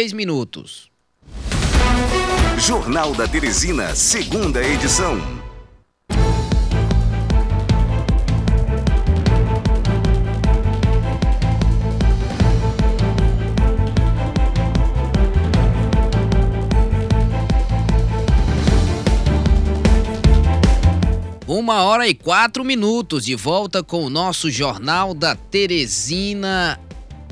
Três minutos. Jornal da Teresina, segunda edição. Uma hora e quatro minutos de volta com o nosso Jornal da Teresina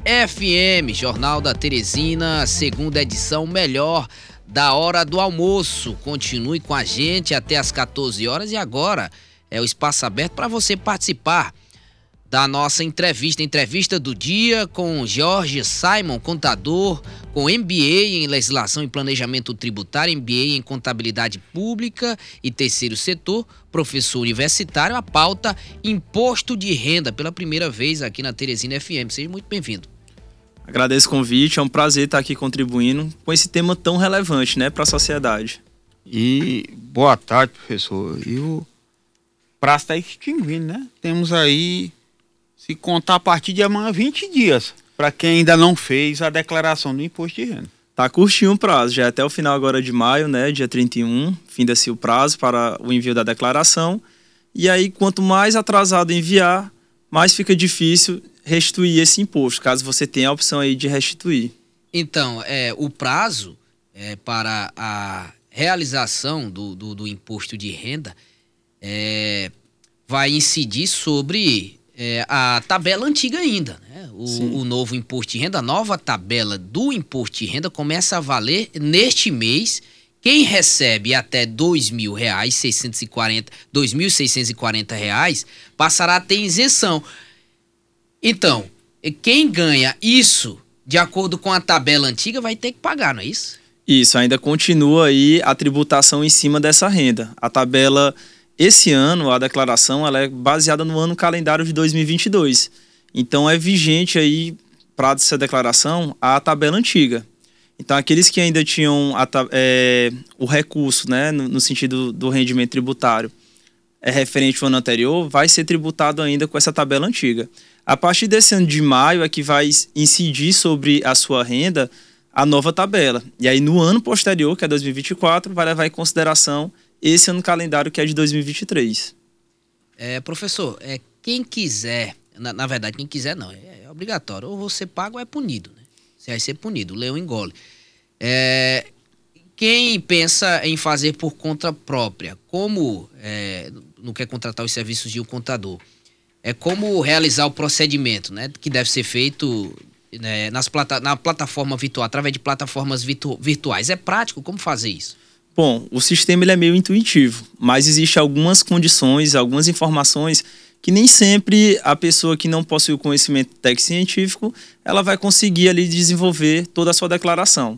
FM, Jornal da Teresina, segunda edição, melhor da hora do almoço. Continue com a gente até as 14 horas e agora é o espaço aberto para você participar da nossa entrevista, entrevista do dia com Jorge Simon, contador, com MBA em Legislação e Planejamento Tributário, MBA em Contabilidade Pública e Terceiro Setor, professor universitário, a pauta Imposto de Renda, pela primeira vez aqui na Teresina FM. Seja muito bem-vindo. Agradeço o convite, é um prazer estar aqui contribuindo com esse tema tão relevante né, para a sociedade. E boa tarde, professor. E o prazo está extinguindo, né? Temos aí se contar a partir de amanhã 20 dias para quem ainda não fez a declaração do imposto de renda. Tá curtinho o prazo, já é até o final agora de maio, né, dia 31, finda-se o prazo para o envio da declaração. E aí, quanto mais atrasado enviar, mais fica difícil restituir esse imposto, caso você tenha a opção aí de restituir. Então, é, o prazo é, para a realização do, do, do imposto de renda é, vai incidir sobre é, a tabela antiga ainda. Né? O, o, novo imposto de renda, a nova tabela do imposto de renda começa a valer neste mês. Quem recebe até R$ 2.640, R$ reais passará a ter isenção. Então, quem ganha isso, de acordo com a tabela antiga, vai ter que pagar, não é isso? Isso, ainda continua aí a tributação em cima dessa renda. A tabela esse ano, a declaração ela é baseada no ano calendário de 2022. Então, é vigente aí, para essa declaração, a tabela antiga. Então, aqueles que ainda tinham a, é, o recurso, né, no, no, sentido do rendimento tributário, é referente ao ano anterior, vai ser tributado ainda com essa tabela antiga. A partir desse ano de maio é que vai incidir sobre a sua renda a nova tabela. E aí, no ano posterior, que é 2024, vai levar em consideração esse ano calendário que é de 2023. É, professor, é, quem quiser, na, na verdade, quem quiser não, é, é, obrigatório. Ou você paga ou é punido, né? Você vai ser punido, o leão engole. É, quem pensa em fazer por conta própria, como é, não quer contratar os serviços de um contador, é como realizar o procedimento, né? Que deve ser feito né, nas plata na plataforma virtual, através de plataformas virtu virtuais. É prático? Como fazer isso? Bom, o sistema ele é meio intuitivo, mas existe algumas condições, algumas informações que nem sempre a pessoa que não possui o conhecimento técnico científico, ela vai conseguir ali desenvolver toda a sua declaração.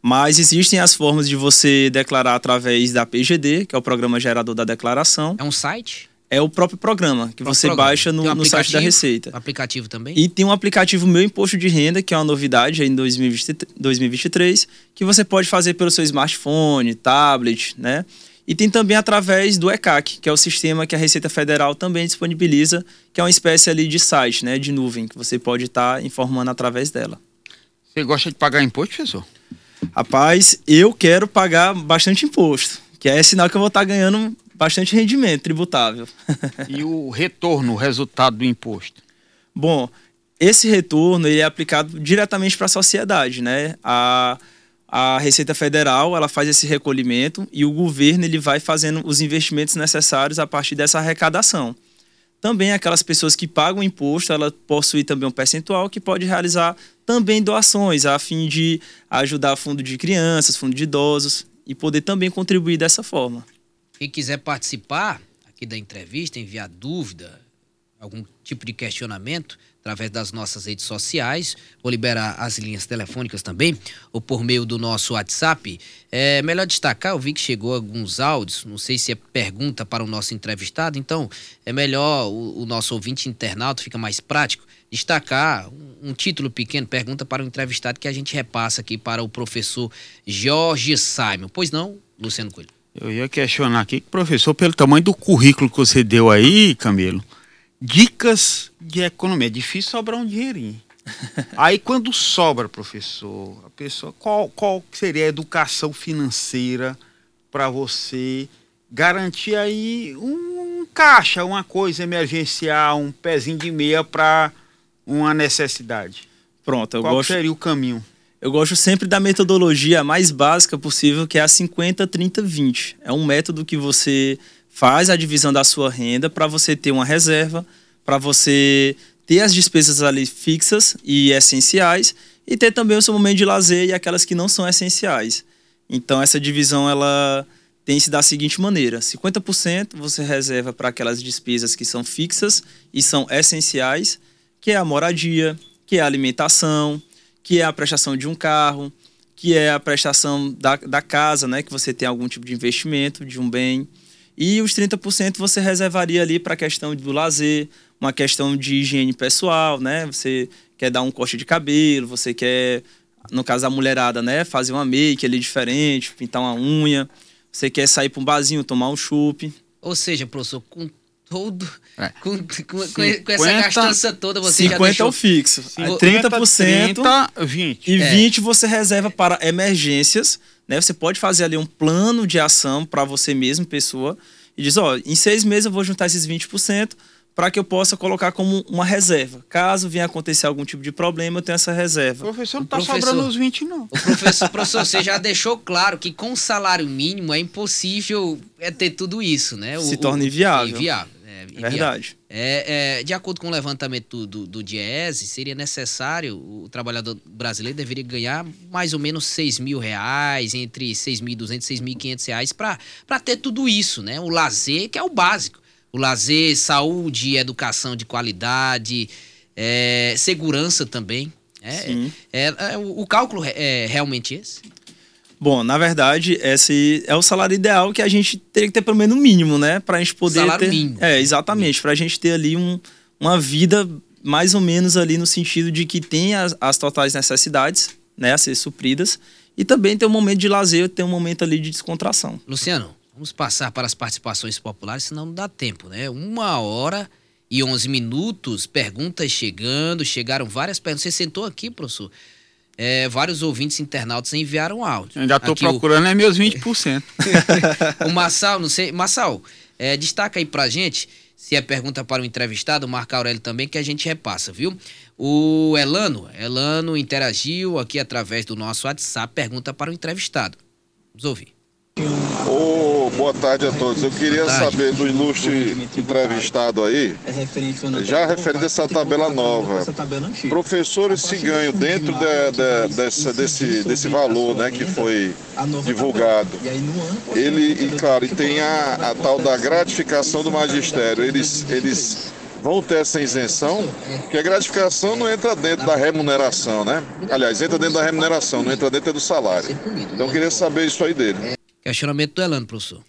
Mas existem as formas de você declarar através da PGD, que é o Programa Gerador da Declaração. É um site? É o próprio programa que você programa. baixa no, um no, site da Receita. Aplicativo também? E tem um aplicativo Meu Imposto de Renda, que é uma novidade em 2023, que você pode fazer pelo seu smartphone, tablet, né? E tem também através do ECAC, que é o sistema que a Receita Federal também disponibiliza, que é uma espécie ali de site, né, de nuvem, que você pode estar tá informando através dela. Você gosta de pagar imposto, professor? Rapaz, eu quero pagar bastante imposto, que é sinal que eu vou estar tá ganhando bastante rendimento tributável. e o retorno, o resultado do imposto? Bom, esse retorno ele é aplicado diretamente para a sociedade, né? A, a Receita Federal ela faz esse recolhimento e o governo ele vai fazendo os investimentos necessários a partir dessa arrecadação. Também aquelas pessoas que pagam imposto, ela possui também um percentual que pode realizar também doações a fim de ajudar fundo de crianças, fundo de idosos e poder também contribuir dessa forma. Quem quiser participar aqui da entrevista, enviar dúvida, algum tipo de questionamento, através das nossas redes sociais, vou liberar as linhas telefônicas também, ou por meio do nosso WhatsApp. É melhor destacar, eu vi que chegou alguns áudios, não sei se é pergunta para o nosso entrevistado, então é melhor o, o nosso ouvinte internauta, fica mais prático, destacar um, um, título pequeno, pergunta para o entrevistado que a gente repassa aqui para o professor Jorge Simon. Pois não, Luciano Coelho? Eu ia questionar aqui, professor, pelo tamanho do currículo que você deu aí, Camilo, dicas de economia. É difícil sobrar um dinheirinho. Aí quando sobra, professor, a pessoa, qual, qual seria a educação financeira para você garantir aí um caixa, uma coisa emergencial, um pezinho de meia para uma necessidade? Pronto, eu qual gosto. seria o caminho? Eu gosto sempre da metodologia mais básica possível, que é a 50 30 20. É um método que você faz a divisão da sua renda para você ter uma reserva, para você ter as despesas ali fixas e essenciais e ter também o seu momento de lazer e aquelas que não são essenciais. Então essa divisão ela tem-se da seguinte maneira: 50% você reserva para aquelas despesas que são fixas e são essenciais, que é a moradia, que é a alimentação, que é a prestação de um carro, que é a prestação da, da casa, né, que você tem algum tipo de investimento de um bem. E os 30% você reservaria ali para a questão do lazer, uma questão de higiene pessoal, né? Você quer dar um corte de cabelo, você quer, no caso da mulherada, né, fazer uma make ali diferente, pintar uma unha, você quer sair para um barzinho, tomar um chup. Ou seja, professor, com todo. É. Com, com, com essa gastança toda, você 50 já deixou... é o fixo. Aí 30%, 30, 20. e É. 20 você reserva para emergências. Né? Você pode fazer ali um plano de ação para você mesmo, pessoa, e diz: ó, em seis meses eu vou juntar esses 20% para que eu possa colocar como uma reserva. Caso venha acontecer algum tipo de problema, eu tenho essa O reserva. professor não tá professor- sobrando os 20, não. O professor, professor, você já deixou claro que com salário mínimo é impossível é ter tudo isso, né? O- Se o- torna inviável. Inviável. Inviável. verdade. É, é, de acordo com o levantamento do, do, do Diese, seria necessário, o trabalhador brasileiro deveria ganhar mais ou menos 6 mil reais, entre 6.200 e 6.500 reais, para ter tudo isso, né? O lazer, que é o básico. O lazer, saúde, educação de qualidade, é, segurança também. É, Sim. é, é, o, o cálculo é, é realmente esse? Bom, na verdade, esse é o salário ideal que a gente teria que ter pelo menos o mínimo, né? Pra gente poder Salário ter... mínimo. É, exatamente. Pra gente ter ali um, uma vida mais ou menos ali no sentido de que tem as, as totais necessidades, né? A ser supridas. E também ter um momento de lazer, ter um momento ali de descontração. Luciano, vamos passar para as participações populares, senão não dá tempo, né? Uma hora e 11 minutos, perguntas chegando, chegaram várias perguntas. Você sentou aqui, professor? É, vários ouvintes internautas enviaram áudio. Ainda tô Aqui o- procurando é meus 20%. O Massal, não sei. Massal, é, destaca aí pra gente, se é pergunta para o entrevistado, o Marco Aurélio também, que a gente repassa, viu? O Elano, Elano interagiu aqui através do nosso WhatsApp, pergunta para o entrevistado. Vamos ouvir. Ô, boa tarde a todos. Eu queria saber do ilustre entrevistado aí, já referente a essa tabela nova. Professores se ganham dentro da- da- dessa- desse, desse valor né, que foi divulgado. Ele, e claro, e tem a, a tal da gratificação do magistério. Eles, eles vão ter essa isenção, porque a gratificação não entra dentro da remuneração, né? Aliás, entra dentro da remuneração, não entra dentro do salário. Então eu queria saber isso aí dele. Questionamento do Elano, professor.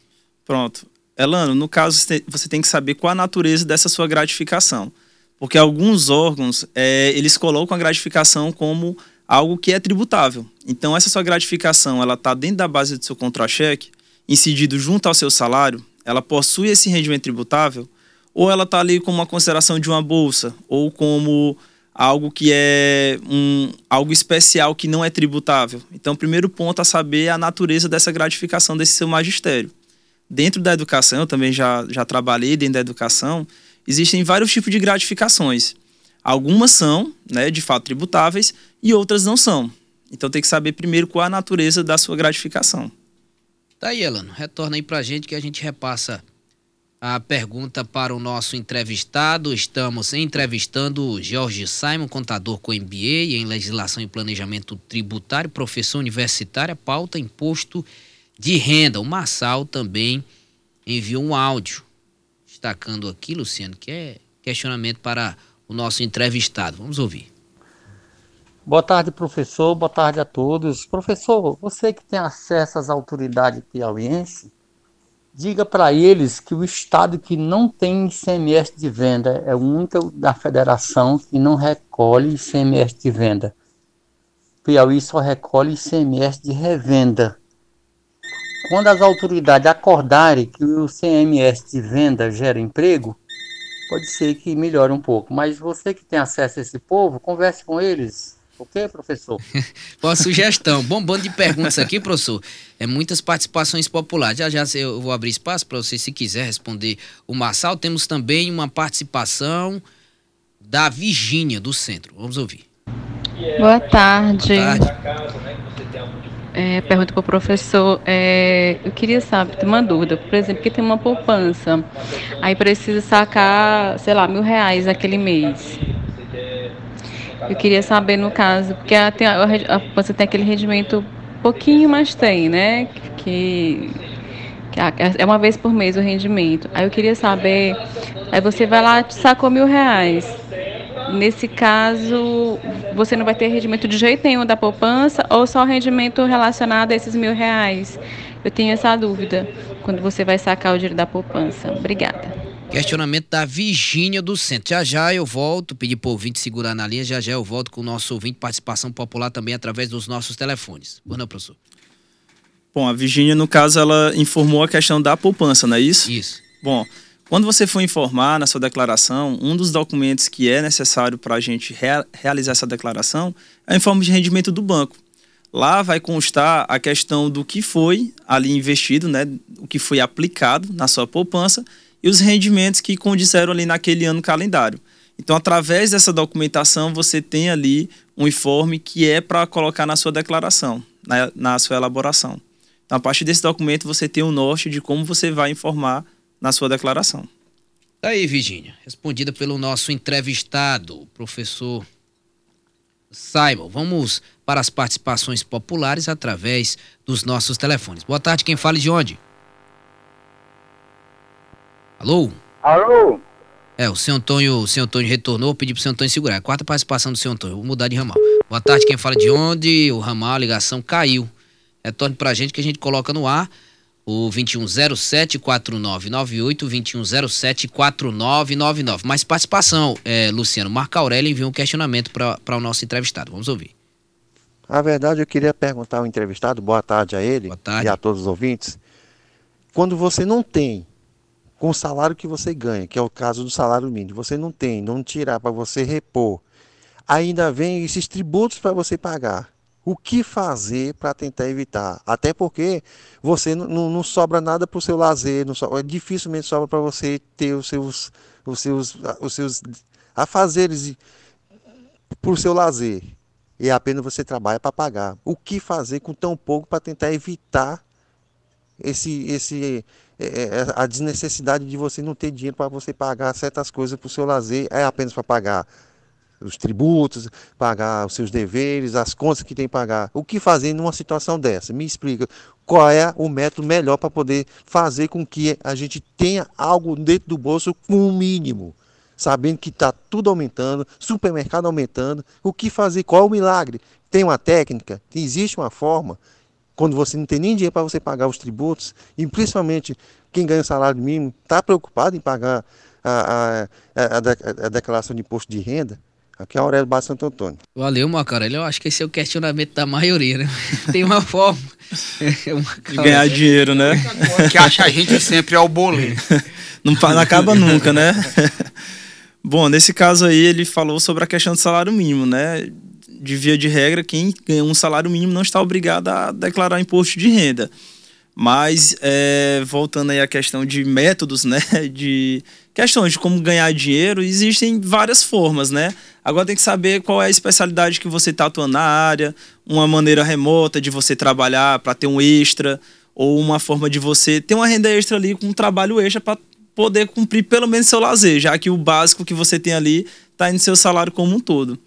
Pronto. Elano, no caso, você tem- você tem que saber qual a natureza dessa sua gratificação. Porque alguns órgãos, é, eles colocam a gratificação como algo que é tributável. Então, essa sua gratificação, ela está dentro da base do seu contra-cheque, incidido junto ao seu salário, ela possui esse rendimento tributável, ou ela está ali como uma consideração de uma bolsa, ou como algo que é um, algo especial que não é tributável. Então, o primeiro ponto a saber é a natureza dessa gratificação desse seu magistério. Dentro da educação, eu também já, já trabalhei dentro da educação, existem vários tipos de gratificações. Algumas são, né, de fato, tributáveis e outras não são. Então tem que saber primeiro qual a natureza da sua gratificação. Tá aí, Elano. Retorna aí pra gente que a gente repassa a pergunta para o nosso entrevistado. Estamos entrevistando o Jorge Simon, contador com MBA em Legislação e Planejamento Tributário, professor universitário, pauta imposto de renda. O Massal também enviou um áudio destacando aqui, Luciano, que é questionamento para o nosso entrevistado. Vamos ouvir. Boa tarde, professor. Boa tarde a todos. Professor, você que tem acesso às autoridades piauienses, diga para eles que o estado que não tem ICMS de venda é o único da federação que não recolhe ICMS de venda. Piauí só recolhe ICMS de revenda. Quando as autoridades acordarem que o ICMS de venda gera emprego, pode ser que melhore um pouco. Mas você que tem acesso a esse povo, converse com eles. Ok, professor? Boa sugestão. Bom bando de perguntas aqui, professor. É muitas participações populares. Já já eu vou abrir espaço para você, se quiser responder o Marçal. Temos também uma participação da Virgínia, do centro. Vamos ouvir. Boa tarde. Boa tarde. É, pergunta para o professor, é, eu queria saber, tem uma dúvida, por exemplo, que tem uma poupança, aí precisa sacar, sei lá, mil reais naquele mês. Eu queria saber no caso, porque a, a, poupança tem aquele rendimento pouquinho, mas tem, né? Que, que é uma vez por mês o rendimento. Aí eu queria saber, aí você vai lá, sacou mil reais. Nesse caso, você não vai ter rendimento de jeito nenhum da poupança ou só rendimento relacionado a esses mil reais? Eu tenho essa dúvida quando você vai sacar o dinheiro da poupança. Obrigada. Questionamento da Virgínia do Centro. Já já eu volto, pedir para o ouvinte segurar na linha, já já eu volto com o nosso ouvinte, participação popular também através dos nossos telefones. Boa noite, professor. Bom, a Virgínia, no caso, ela informou a questão da poupança, não é isso? Isso. Bom, quando você for informar na sua declaração, um dos documentos que é necessário para a gente rea realizar essa declaração é o informe de rendimento do banco. Lá vai constar a questão do que foi ali investido, né, o que foi aplicado na sua poupança e os rendimentos que condisseram ali naquele ano calendário. Então, através dessa documentação, você tem ali um informe que é para colocar na sua declaração, na, na sua elaboração. Então, a partir desse documento, você tem o norte de como você vai informar na sua declaração. Tá aí, Virginia, respondida pelo nosso entrevistado, professor Simon. Vamos para as participações populares através dos nossos telefones. Boa tarde, quem fala de onde? Alô? Alô? É, o seu Antônio, o seu Antônio retornou, pedi pro seu Antônio segurar. Quarta participação do seu Antônio, vou mudar de ramal. Boa tarde, quem fala de onde? O ramal, a ligação caiu. Retorne pra gente que a gente coloca no ar o 2107-4998, 2107-4999. Mais participação, é, Luciano. Marco Aurélio enviou um questionamento para o nosso entrevistado. Vamos ouvir. Na verdade, eu queria perguntar ao entrevistado, boa tarde a ele tarde. e a todos os ouvintes. Quando você não tem, com o salário que você ganha, que é o caso do salário mínimo, você não tem, não tirar para você repor, ainda vem esses tributos para você pagar o que fazer para tentar evitar. Até porque você não, não sobra nada para o seu lazer, não sobra, dificilmente sobra para você ter os seus, os seus, os seus afazeres para o seu lazer. E apenas você trabalha para pagar. O que fazer com tão pouco para tentar evitar esse, esse, é, é, a desnecessidade de você não ter dinheiro para você pagar certas coisas para o seu lazer, é apenas para pagar os tributos, pagar os seus deveres, as contas que tem que pagar. O que fazer numa situação dessa? Me explica qual é o método melhor para poder fazer com que a gente tenha algo dentro do bolso com o mínimo. Sabendo que está tudo aumentando, supermercado aumentando. O que fazer? Qual é o milagre? Tem uma técnica? Existe uma forma? Quando você não tem nem dinheiro para você pagar os tributos, e principalmente quem ganha salário mínimo está preocupado em pagar a, a, a, a declaração de imposto de renda, Aqui é Aurélio Baixo Santo Antônio. Valeu, Macarelli. Eu acho que esse é o questionamento da maioria, né? Tem uma forma de ganhar dinheiro, né? Que acha a gente sempre é o boleto. Não, não acaba nunca, né? Bom, nesse caso aí ele falou sobre a questão do salário mínimo, né? De via de regra, quem ganha um salário mínimo não está obrigado a declarar imposto de renda. Mas, é, voltando aí à questão de métodos, né? De questões de como ganhar dinheiro, existem várias formas, né? Agora tem que saber qual é a especialidade que você está atuando na área, uma maneira remota de você trabalhar para ter um extra, ou uma forma de você ter uma renda extra ali com um trabalho extra para poder cumprir pelo menos seu lazer, já que o básico que você tem ali está no seu salário como um todo.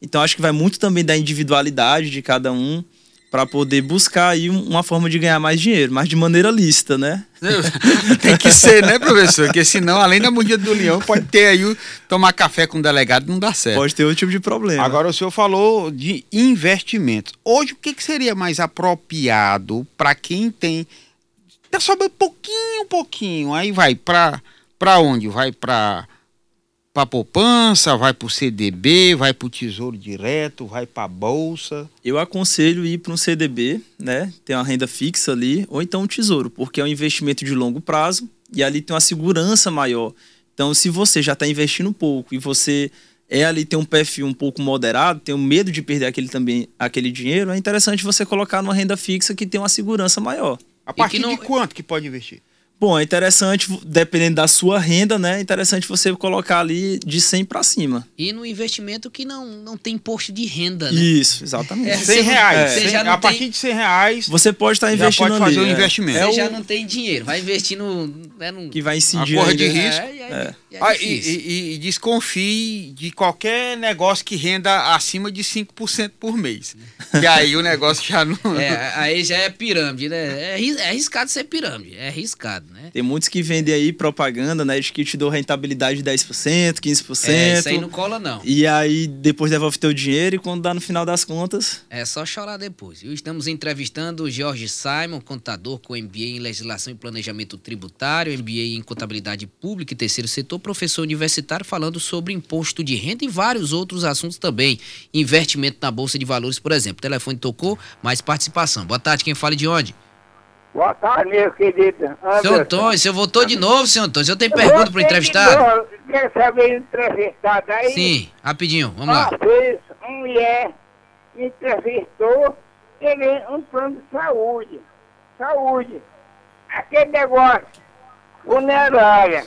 Então acho que vai muito também da individualidade de cada um para poder buscar aí uma forma de ganhar mais dinheiro, mas de maneira lícita, né? Tem que ser, né, professor? Porque senão, além da mudinha do leão, pode ter aí o, tomar café com o delegado não dá certo. Pode ter outro tipo de problema. Agora o senhor falou de investimentos. Hoje o que, que seria mais apropriado para quem tem tá sobe pouquinho, pouquinho, aí vai para para onde? Vai para para poupança, vai para o CDB, vai para o Tesouro Direto, vai para a Bolsa? Eu aconselho ir para um CDB, né? Tem uma renda fixa ali, ou então um Tesouro, porque é um investimento de longo prazo e ali tem uma segurança maior. Então, se você já está investindo um pouco e você é ali tem um perfil um pouco moderado, tem um medo de perder aquele também aquele dinheiro, é interessante você colocar numa renda fixa que tem uma segurança maior. A partir não... de quanto que pode investir? Bom, é interessante, dependendo da sua renda, né? É interessante você colocar ali de 100 para cima. E no investimento que não, não tem imposto de renda, né? Isso, exatamente. É, 100 reais. É. 100, a tem... partir de 100 reais. Você pode estar tá investindo já pode fazer ali, um é. investimento. Você é já não tem dinheiro, vai investir no. Né, no... Que vai incidir. A corra de risco. É, é, ah, e, e, e, desconfie de qualquer negócio que renda acima de 5% por mês. e aí o negócio já não. É, aí já é pirâmide, né? É arriscado ser pirâmide. É arriscado né? Tem muitos que vendem aí propaganda, né? De que te dou rentabilidade de 10%, 15%. É, isso aí não cola, não. E aí depois devolve teu dinheiro e quando dá no final das contas. É só chorar depois. Estamos entrevistando o Jorge Simon, contador com MBA em Legislação e Planejamento Tributário, MBA em Contabilidade Pública e Terceiro Setor, professor universitário, falando sobre imposto de renda e vários outros assuntos também. Investimento na Bolsa de Valores, por exemplo. O telefone tocou, mais participação. Boa tarde, quem fala de onde? Boa tarde, meu querido. Anderson. Seu Antônio, você voltou de novo, seu Antônio. Você tem pergunta para o entrevistado? Quer saber entrevistado aí? Sim, rapidinho, vamos lá. Uma vez, uma mulher me entrevistou, ele um plano de saúde. Saúde. Aquele negócio, funerária.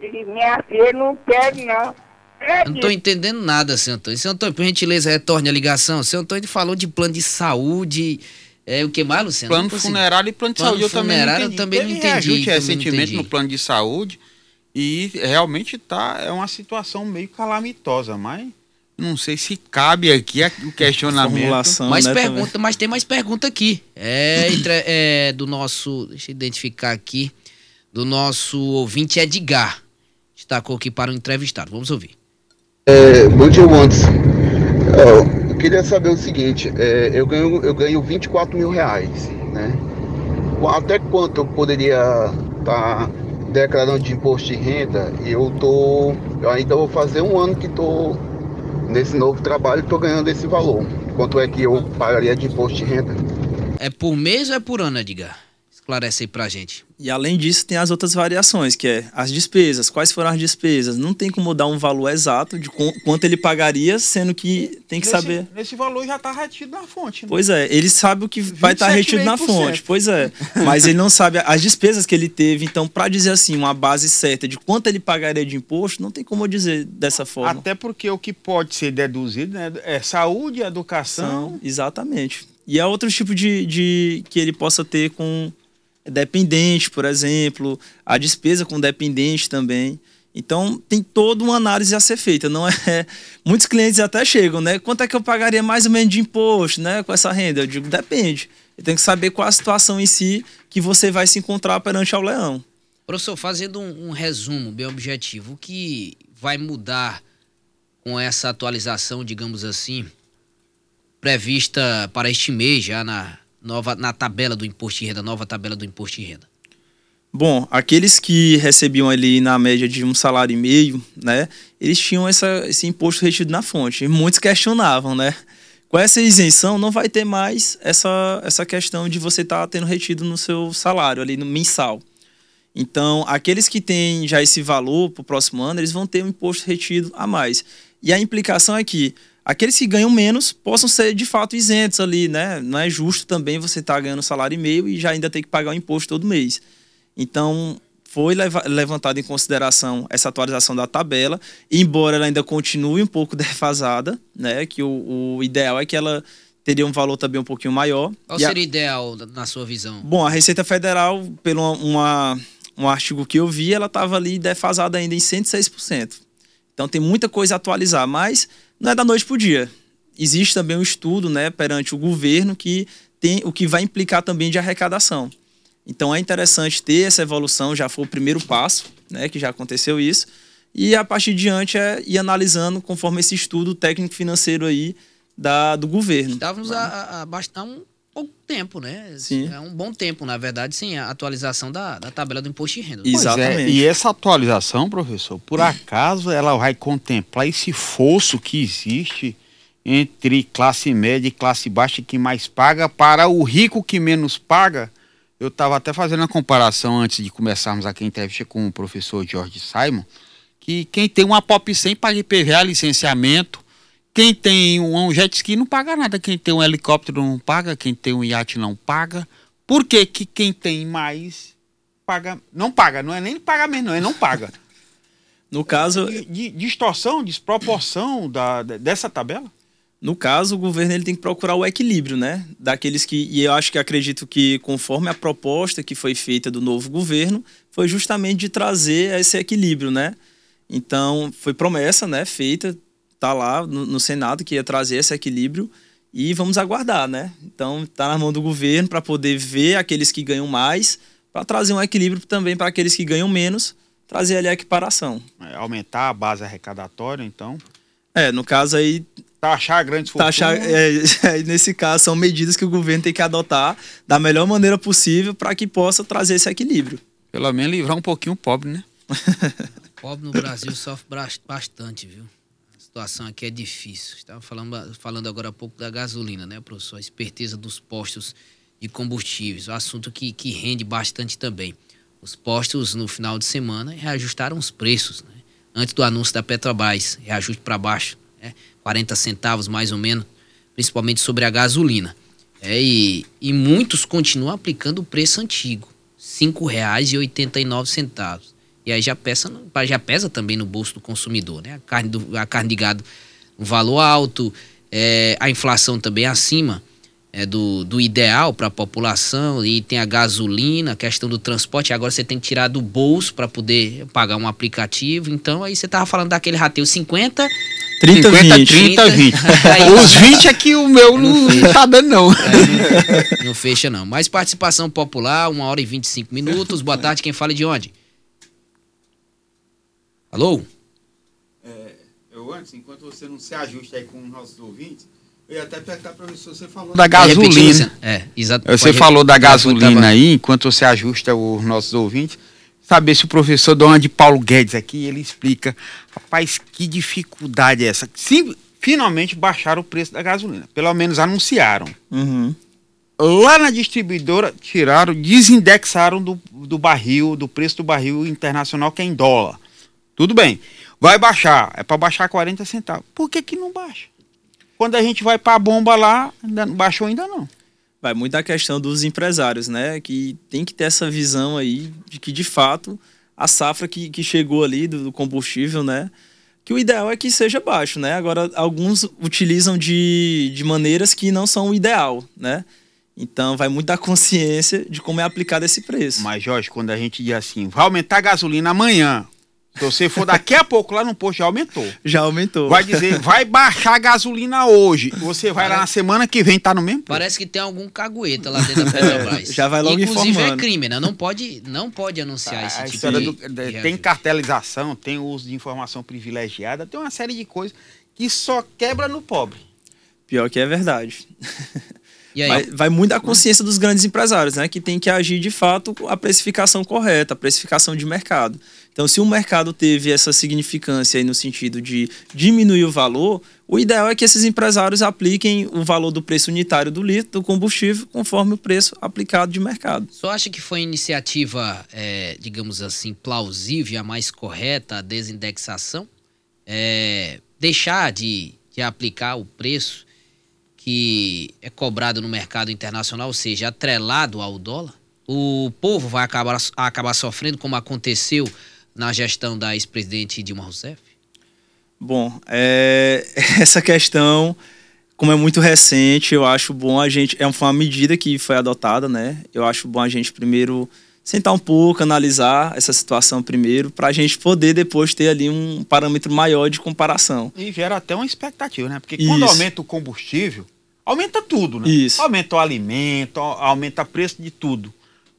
Ele, minha filha, não quer não. É não estou entendendo nada, seu Antônio. Seu Antônio, por gentileza, retorne a ligação. Seu Antônio falou de plano de saúde é, o que mais, Luciano? Plano funerário e plano de plano saúde. Eu também não entendi. Eu também não entendi. reajuste recentemente no plano de saúde e realmente tá, é uma situação meio calamitosa, mas não sei se cabe aqui o questionamento. Mas, né, pergunta, mas tem mais pergunta aqui. É, é, do nosso. Deixa eu identificar aqui. Do nosso ouvinte Edgar. Destacou aqui para o entrevistado. Vamos ouvir. É, bom dia, Wantes. Queria saber o seguinte, é, eu, ganho, eu ganho 24 mil reais, né? Até quanto eu poderia estar tá declarando de imposto de renda? Eu tô. Eu ainda vou fazer um ano que estou nesse novo trabalho e estou ganhando esse valor. Quanto é que eu pagaria de imposto de renda? É por mês ou é por ano, Edgar? Esclarece aí pra gente. E além disso, tem as outras variações, que é as despesas. Quais foram as despesas? Não tem como dar um valor exato de quanto ele pagaria, sendo que tem que nesse, saber. Nesse valor já está retido na fonte. Né? Pois é, ele sabe o que vai estar tá retido na fonte. Pois é. Mas ele não sabe as despesas que ele teve. Então, para dizer assim, uma base certa de quanto ele pagaria de imposto, não tem como dizer dessa forma. Até porque o que pode ser deduzido né, é saúde, educação. São, exatamente. E é outro tipo de, de que ele possa ter com dependente, por exemplo, a despesa com dependente também. Então tem toda uma análise a ser feita, não é? Muitos clientes até chegam, né? Quanto é que eu pagaria mais ou menos de imposto, né? Com essa renda? Eu digo, depende. Eu tenho que saber qual a situação em si que você vai se encontrar perante ao leão. Professor, fazendo um, um resumo bem objetivo, o que vai mudar com essa atualização, digamos assim, prevista para este mês já na, nova, na tabela do imposto de renda, nova tabela do imposto de renda? Bom, aqueles que recebiam ali na média de um salário e meio, né, eles tinham essa, esse imposto retido na fonte. E muitos questionavam, né? Com essa isenção, não vai ter mais essa, essa questão de você estar tá tendo retido no seu salário ali no mensal. Então, aqueles que têm já esse valor para o próximo ano, eles vão ter um imposto retido a mais. E a implicação é que aqueles que ganham menos possam ser de fato isentos ali, né? Não é justo também você estar tá ganhando salário e meio e já ainda ter que pagar o imposto todo mês. Então, foi levantada em consideração essa atualização da tabela, embora ela ainda continue um pouco defasada, né? Que o, o ideal é que ela teria um valor também um pouquinho maior. Qual seria o ideal na sua visão? Bom, a Receita Federal, pelo uma, um artigo que eu vi, ela estava ali defasada ainda em 106%. Então tem muita coisa a atualizar, mas não é da noite para o dia. Existe também um estudo né, perante o governo que tem o que vai implicar também de arrecadação. Então é interessante ter essa evolução, já foi o primeiro passo, né, que já aconteceu isso, e a partir de diante é ir analisando conforme esse estudo técnico financeiro aí da, do governo. Estávamos a, a, a um pouco tempo, né? Sim. É um bom tempo, na verdade, sim, a atualização da, da tabela do imposto de renda. Exatamente. É, e essa atualização, professor, por acaso ela vai contemplar esse fosso que existe entre classe média e classe baixa que mais paga para o rico que menos paga? Eu estava até fazendo a comparação antes de começarmos aqui a entrevista com o professor George Simon. que quem tem uma Pop 100 paga IPVA, licenciamento. Quem tem um jet ski não paga nada. Quem tem um helicóptero não paga. Quem tem um iate não paga. Por que, que quem tem mais paga. Não paga, não é nem pagamento, não, é não paga. No caso. De, de, distorção, desproporção da, dessa tabela? No caso, o governo ele tem que procurar o equilíbrio, né? Daqueles que. E eu acho que acredito que, conforme a proposta que foi feita do novo governo, foi justamente de trazer esse equilíbrio, né? Então, foi promessa, né? Feita, tá lá no, no Senado, que ia trazer esse equilíbrio e vamos aguardar, né? Então, tá na mão do governo para poder ver aqueles que ganham mais, para trazer um equilíbrio também para aqueles que ganham menos, trazer ali a equiparação. É, aumentar a base arrecadatória, então. É, no caso aí taxar grandes fortunas. Taxar, é, nesse caso, são medidas que o governo tem que adotar da melhor maneira possível para que possa trazer esse equilíbrio. Pelo menos livrar um pouquinho o pobre, né? o pobre no Brasil sofre bastante, viu? Situação aqui é difícil. Estava falando, falando agora há pouco da gasolina, né, professor? A esperteza dos postos de combustíveis, um assunto que, que rende bastante também. Os postos, no final de semana, reajustaram os preços, né? Antes do anúncio da Petrobras, reajuste para baixo, né? 40 centavos mais ou menos, principalmente sobre a gasolina. É, e, e muitos continuam aplicando o preço antigo, R$ 5,89. E aí já pesa, já pesa também no bolso do consumidor, né? A carne, do, a carne de gado, um valor alto, é, a inflação também acima é, do, do ideal para a população, e tem a gasolina, a questão do transporte, agora você tem que tirar do bolso para poder pagar um aplicativo. Então aí você tava falando daquele rateio 50 30, 50, 20. 30, 20. Os 20 é que o meu não, não tá dando, não. É, não. não. fecha, não. Mais participação popular, 1 hora e 25 minutos. Boa tarde, quem fala de onde? Alô? É, eu antes, enquanto você não se ajusta aí com os nossos ouvintes, eu ia até perguntar para você, você falou da gasolina. É, exato. Você falou da gasolina aí, enquanto você ajusta os nossos ouvintes saber se o professor Dona de Paulo Guedes aqui, ele explica, rapaz, que dificuldade é essa? Sim, finalmente baixaram o preço da gasolina, pelo menos anunciaram. Uhum. Lá na distribuidora, tiraram, desindexaram do, do barril, do preço do barril internacional, que é em dólar. Tudo bem, vai baixar, é para baixar 40 centavos. Por que que não baixa? Quando a gente vai para a bomba lá, ainda, baixou ainda não vai muito da questão dos empresários, né? Que tem que ter essa visão aí de que, de fato, a safra que, que chegou ali do, do combustível, né? Que o ideal é que seja baixo, né? Agora, alguns utilizam de, de maneiras que não são o ideal, né? Então, vai muito da consciência de como é aplicado esse preço. Mas, Jorge, quando a gente diz assim, vai aumentar a gasolina amanhã, se você for daqui a pouco lá no posto, já aumentou. Já aumentou. Vai dizer, vai baixar a gasolina hoje. Você vai Parece... lá na semana que vem, tá no mesmo? Parece que tem algum cagueta lá dentro da Petrobras. já vai logo Inclusive informando. é crime, né? Não pode, não pode anunciar ah, esse tipo de, do, de, Tem cartelização, tem uso de informação privilegiada, tem uma série de coisas que só quebra no pobre. Pior que é verdade. Vai, vai, muito da consciência dos grandes empresários, né? Que tem que agir de fato a precificação correta, a precificação de mercado. Então, se o mercado teve essa significância no sentido de diminuir o valor, o ideal é que esses empresários apliquem o valor do preço unitário do litro do combustível conforme o preço aplicado de mercado. Só acha que foi iniciativa, é, digamos assim, plausível, a mais correta, a desindexação? É, deixar de, de aplicar o preço que é cobrado no mercado internacional, ou seja, atrelado ao dólar, o povo vai acabar, acabar sofrendo, como aconteceu na gestão da ex-presidente Dilma Rousseff? Bom, é, essa questão, como é muito recente, eu acho bom a gente. É uma medida que foi adotada, né? Eu acho bom a gente primeiro sentar um pouco, analisar essa situação primeiro, para a gente poder depois ter ali um parâmetro maior de comparação. E gera até uma expectativa, né? Porque quando Isso. aumenta o combustível, Aumenta tudo, né? Isso. Aumenta o alimento, aumenta o preço de tudo.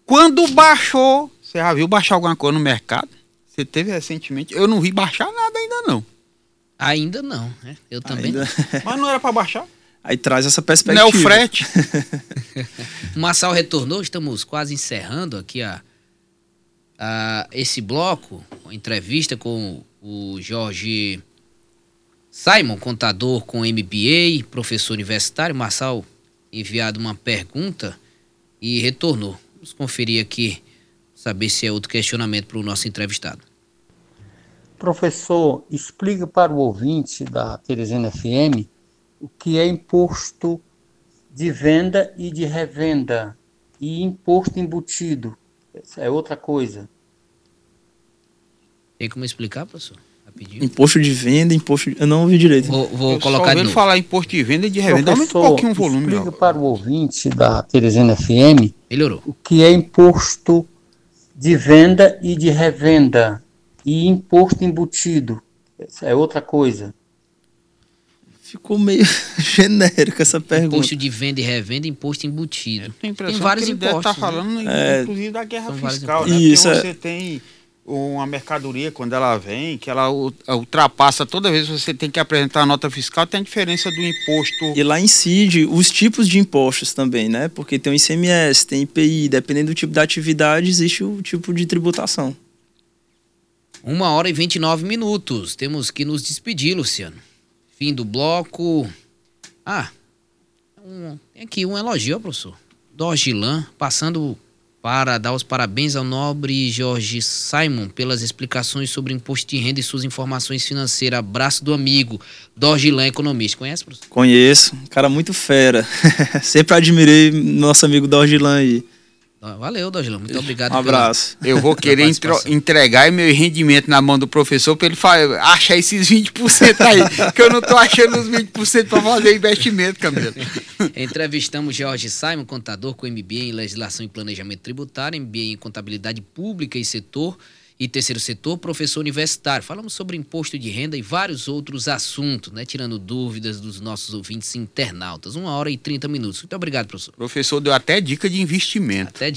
Quando baixou, você já viu baixar alguma coisa no mercado? Você teve recentemente? Eu não vi baixar nada ainda não. Ainda não, né? Eu também ainda... não. Mas não era para baixar? Aí traz essa perspectiva. Não é o frete. o Marçal retornou, estamos quase encerrando aqui a, a esse bloco, uma entrevista com o Jorge Simon, contador com MBA, professor universitário, Marçal enviado uma pergunta e retornou. Vamos conferir aqui, saber se é outro questionamento para o nosso entrevistado. Professor, explica para o ouvinte da Teresina FM o que é imposto de venda e de revenda e imposto embutido. Essa é outra coisa. Tem como explicar, professor? Rapidinho. Imposto de venda, imposto de... Eu não ouvi direito. Vou, vou Eu colocar só de ouvi novo. falar imposto de venda e de revenda. Aumenta um pouquinho o volume. explica para o ouvinte da Teresina FM Melhorou. o que é imposto de venda e de revenda e imposto embutido. Essa é outra coisa. Ficou meio genérico essa pergunta. Imposto de venda e revenda, imposto embutido. Tem, vários que ele deve impostos. estar falando, É. inclusive, da guerra fiscal, né? impostos. Porque Isso, é. você tem uma mercadoria, quando ela vem, que ela ultrapassa toda vez que você tem que apresentar a nota fiscal, tem a diferença do imposto. E lá incide os tipos de impostos também, né? Porque tem o ICMS, tem IPI, dependendo do tipo da atividade, existe o tipo de tributação. Uma hora e 29 minutos. Temos que nos despedir, Luciano. Fim do bloco. Ah, um- tem aqui um elogio, professor. Dorgilan, passando para dar os parabéns ao nobre Jorge Simon pelas explicações sobre imposto de renda e suas informações financeiras. Abraço do amigo, Dorgilan Economista. Conhece, professor? Conheço, cara muito fera. Sempre admirei nosso amigo Dorgilan aí. Ah, Valeu, Dorgilan. Muito obrigado. Um abraço. Eu vou querer Pela entregar meu rendimento na mão do professor para ele fa- achar esses 20% aí, que eu não tô achando os 20% para fazer investimento, Camilo. Entrevistamos Jorge Simon, contador com MBA em Legislação e Planejamento Tributário, MBA em Contabilidade Pública e Setor e Terceiro Setor, professor universitário. Falamos sobre imposto de renda e vários outros assuntos, né? Tirando dúvidas dos nossos ouvintes internautas. Uma hora e 30 minutos. Muito obrigado, professor. O professor deu até dica de investimento. Até dia.